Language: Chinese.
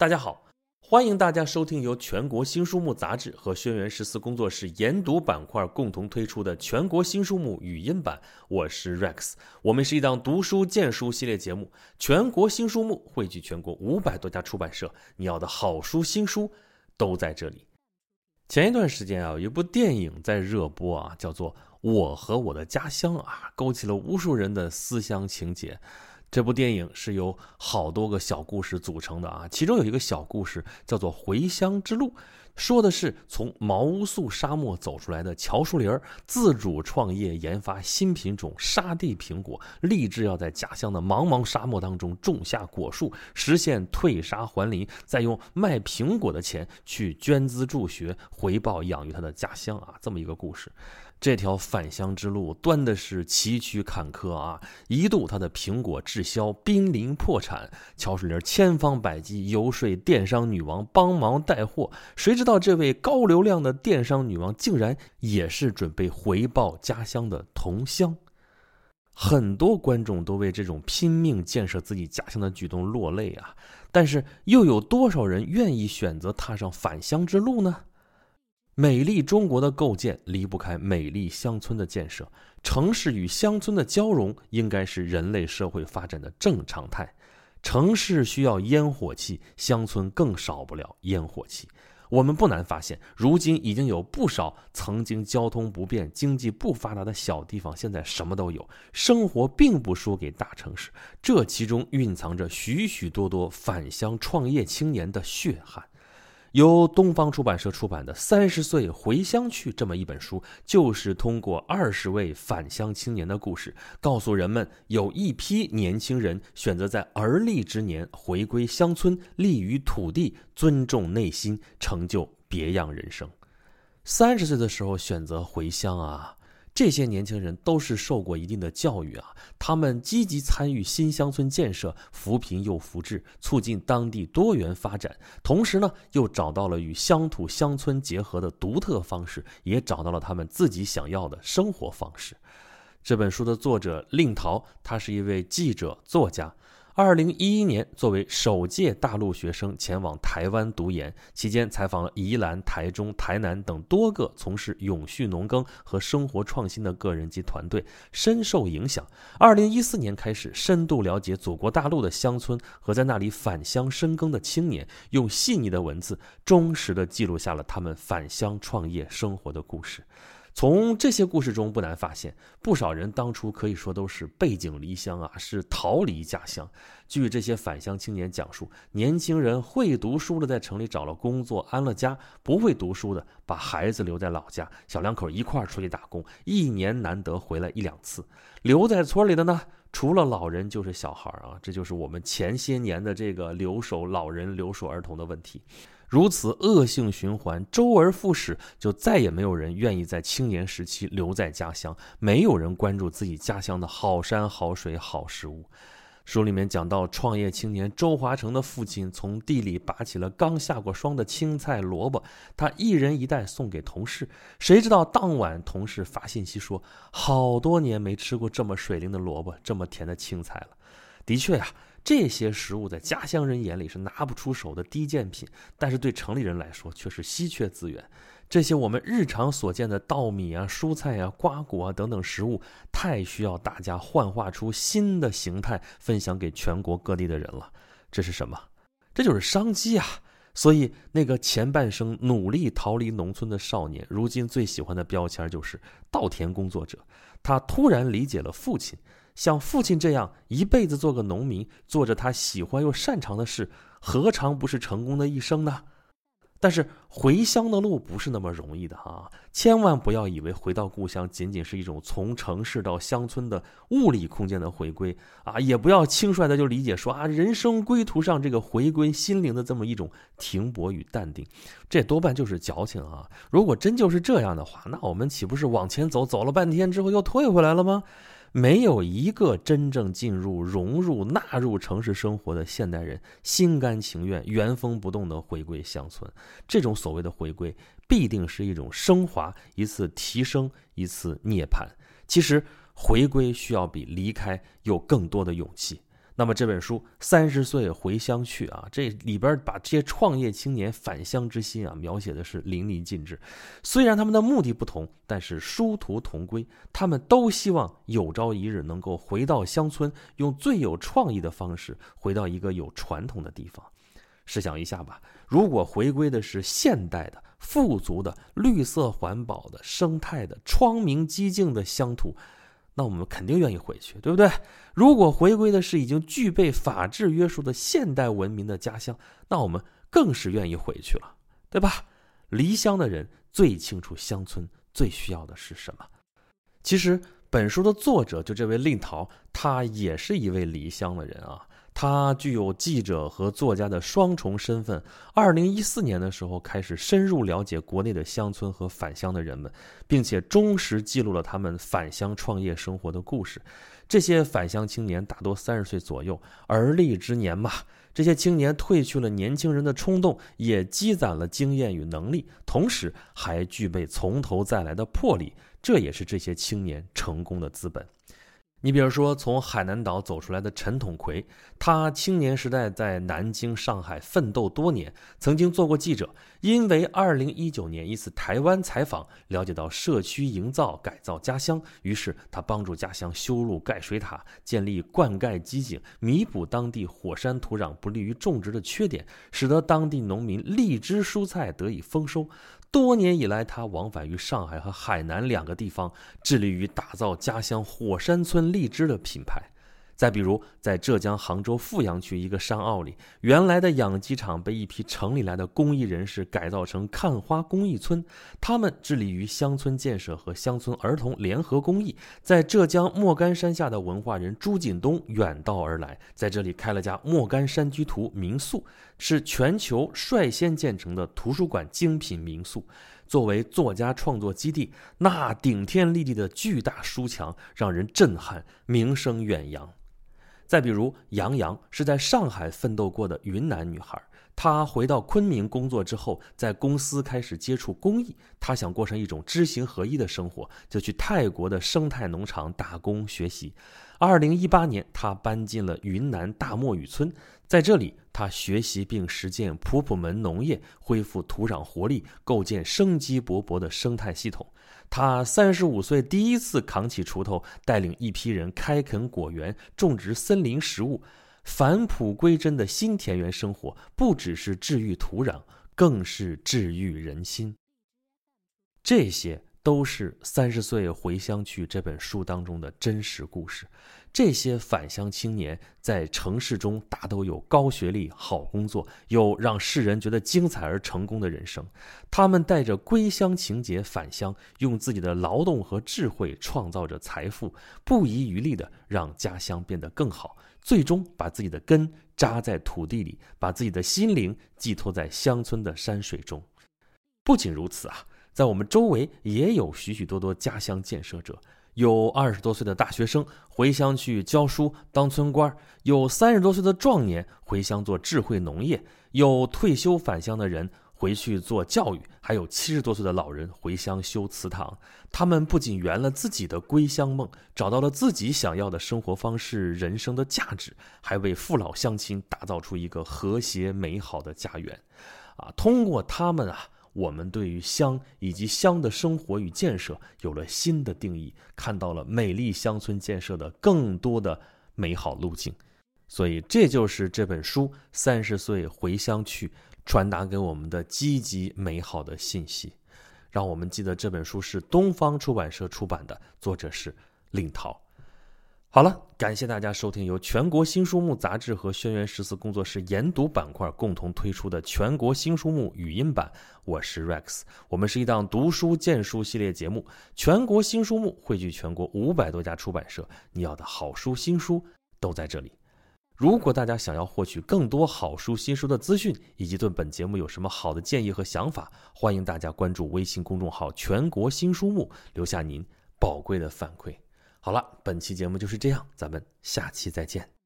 大家好，欢迎大家收听由全国新书目杂志和轩辕十四工作室研读板块共同推出的全国新书目语音版。我是 Rex，我们是一档读书荐书系列节目。全国新书目汇聚全国五百多家出版社，你要的好书新书都在这里。前一段时间啊，有一部电影在热播啊，叫做《我和我的家乡》啊，勾起了无数人的思乡情结。这部电影是由好多个小故事组成的啊，其中有一个小故事叫做《回乡之路》，说的是从毛乌素沙漠走出来的乔树林儿自主创业研发新品种沙地苹果，立志要在家乡的茫茫沙漠当中种下果树，实现退沙还林，再用卖苹果的钱去捐资助学，回报养育他的家乡啊，这么一个故事。这条返乡之路端的是崎岖坎坷啊！一度他的苹果滞销，濒临破产。乔水林千方百计游说电商女王帮忙带货，谁知道这位高流量的电商女王竟然也是准备回报家乡的同乡。很多观众都为这种拼命建设自己家乡的举动落泪啊！但是又有多少人愿意选择踏上返乡之路呢？美丽中国的构建离不开美丽乡村的建设，城市与乡村的交融应该是人类社会发展的正常态。城市需要烟火气，乡村更少不了烟火气。我们不难发现，如今已经有不少曾经交通不便、经济不发达的小地方，现在什么都有，生活并不输给大城市。这其中蕴藏着许许多多返乡创业青年的血汗。由东方出版社出版的《三十岁回乡去》这么一本书，就是通过二十位返乡青年的故事，告诉人们有一批年轻人选择在而立之年回归乡村，立于土地，尊重内心，成就别样人生。三十岁的时候选择回乡啊。这些年轻人都是受过一定的教育啊，他们积极参与新乡村建设，扶贫又扶志，促进当地多元发展。同时呢，又找到了与乡土乡村结合的独特方式，也找到了他们自己想要的生活方式。这本书的作者令陶，他是一位记者作家。二零一一年，作为首届大陆学生前往台湾读研，期间采访了宜兰、台中、台南等多个从事永续农耕和生活创新的个人及团队，深受影响。二零一四年开始，深度了解祖国大陆的乡村和在那里返乡深耕的青年，用细腻的文字，忠实地记录下了他们返乡创业生活的故事。从这些故事中，不难发现，不少人当初可以说都是背井离乡啊，是逃离家乡。据这些返乡青年讲述，年轻人会读书的在城里找了工作安了家，不会读书的把孩子留在老家，小两口一块儿出去打工，一年难得回来一两次。留在村里的呢，除了老人就是小孩啊，这就是我们前些年的这个留守老人、留守儿童的问题。如此恶性循环，周而复始，就再也没有人愿意在青年时期留在家乡，没有人关注自己家乡的好山好水好食物。书里面讲到，创业青年周华成的父亲从地里拔起了刚下过霜的青菜萝卜，他一人一袋送给同事。谁知道当晚同事发信息说，好多年没吃过这么水灵的萝卜，这么甜的青菜了。的确呀。这些食物在家乡人眼里是拿不出手的低贱品，但是对城里人来说却是稀缺资源。这些我们日常所见的稻米啊、蔬菜啊、瓜果啊等等食物，太需要大家幻化出新的形态，分享给全国各地的人了。这是什么？这就是商机啊！所以，那个前半生努力逃离农村的少年，如今最喜欢的标签就是稻田工作者。他突然理解了父亲。像父亲这样一辈子做个农民，做着他喜欢又擅长的事，何尝不是成功的一生呢？但是回乡的路不是那么容易的啊！千万不要以为回到故乡仅仅是一种从城市到乡村的物理空间的回归啊！也不要轻率的就理解说啊，人生归途上这个回归心灵的这么一种停泊与淡定，这多半就是矫情啊！如果真就是这样的话，那我们岂不是往前走，走了半天之后又退回来了吗？没有一个真正进入、融入、纳入城市生活的现代人心甘情愿、原封不动地回归乡村。这种所谓的回归，必定是一种升华、一次提升、一次涅槃。其实，回归需要比离开有更多的勇气。那么这本书《三十岁回乡去》啊，这里边把这些创业青年返乡之心啊描写的是淋漓尽致。虽然他们的目的不同，但是殊途同归，他们都希望有朝一日能够回到乡村，用最有创意的方式回到一个有传统的地方。试想一下吧，如果回归的是现代的、富足的、绿色环保的、生态的、窗明几净的乡土。那我们肯定愿意回去，对不对？如果回归的是已经具备法治约束的现代文明的家乡，那我们更是愿意回去了，对吧？离乡的人最清楚乡村最需要的是什么。其实，本书的作者就这位令桃，他也是一位离乡的人啊。他具有记者和作家的双重身份。二零一四年的时候，开始深入了解国内的乡村和返乡的人们，并且忠实记录了他们返乡创业生活的故事。这些返乡青年大多三十岁左右，而立之年嘛。这些青年褪去了年轻人的冲动，也积攒了经验与能力，同时还具备从头再来的魄力。这也是这些青年成功的资本。你比如说，从海南岛走出来的陈统奎，他青年时代在南京、上海奋斗多年，曾经做过记者。因为2019年一次台湾采访，了解到社区营造改造家乡，于是他帮助家乡修路盖水塔，建立灌溉机井，弥补当地火山土壤不利于种植的缺点，使得当地农民荔枝蔬菜得以丰收。多年以来，他往返于上海和海南两个地方，致力于打造家乡火山村荔枝的品牌。再比如，在浙江杭州富阳区一个山坳里，原来的养鸡场被一批城里来的公益人士改造成看花公益村。他们致力于乡村建设和乡村儿童联合公益。在浙江莫干山下的文化人朱锦东远道而来，在这里开了家莫干山居图民宿，是全球率先建成的图书馆精品民宿。作为作家创作基地，那顶天立地的巨大书墙让人震撼，名声远扬。再比如，杨洋是在上海奋斗过的云南女孩。他回到昆明工作之后，在公司开始接触公益。他想过上一种知行合一的生活，就去泰国的生态农场打工学习。二零一八年，他搬进了云南大漠雨村，在这里，他学习并实践普普门农业，恢复土壤活力，构建生机勃勃的生态系统。他三十五岁第一次扛起锄头，带领一批人开垦果园、种植森林食物，返璞归真的新田园生活，不只是治愈土壤，更是治愈人心。这些。都是三十岁回乡去这本书当中的真实故事。这些返乡青年在城市中大都有高学历、好工作，有让世人觉得精彩而成功的人生。他们带着归乡情节返乡，用自己的劳动和智慧创造着财富，不遗余力的让家乡变得更好，最终把自己的根扎在土地里，把自己的心灵寄托在乡村的山水中。不仅如此啊。在我们周围也有许许多多家乡建设者，有二十多岁的大学生回乡去教书当村官，有三十多岁的壮年回乡做智慧农业，有退休返乡的人回去做教育，还有七十多岁的老人回乡修祠堂。他们不仅圆了自己的归乡梦，找到了自己想要的生活方式、人生的价值，还为父老乡亲打造出一个和谐美好的家园。啊，通过他们啊。我们对于乡以及乡的生活与建设有了新的定义，看到了美丽乡村建设的更多的美好路径，所以这就是这本书《三十岁回乡去》传达给我们的积极美好的信息。让我们记得这本书是东方出版社出版的，作者是令涛。好了，感谢大家收听由全国新书目杂志和轩辕十四工作室研读板块共同推出的全国新书目语音版。我是 Rex，我们是一档读书荐书系列节目。全国新书目汇聚全国五百多家出版社，你要的好书新书都在这里。如果大家想要获取更多好书新书的资讯，以及对本节目有什么好的建议和想法，欢迎大家关注微信公众号“全国新书目”，留下您宝贵的反馈。好了，本期节目就是这样，咱们下期再见。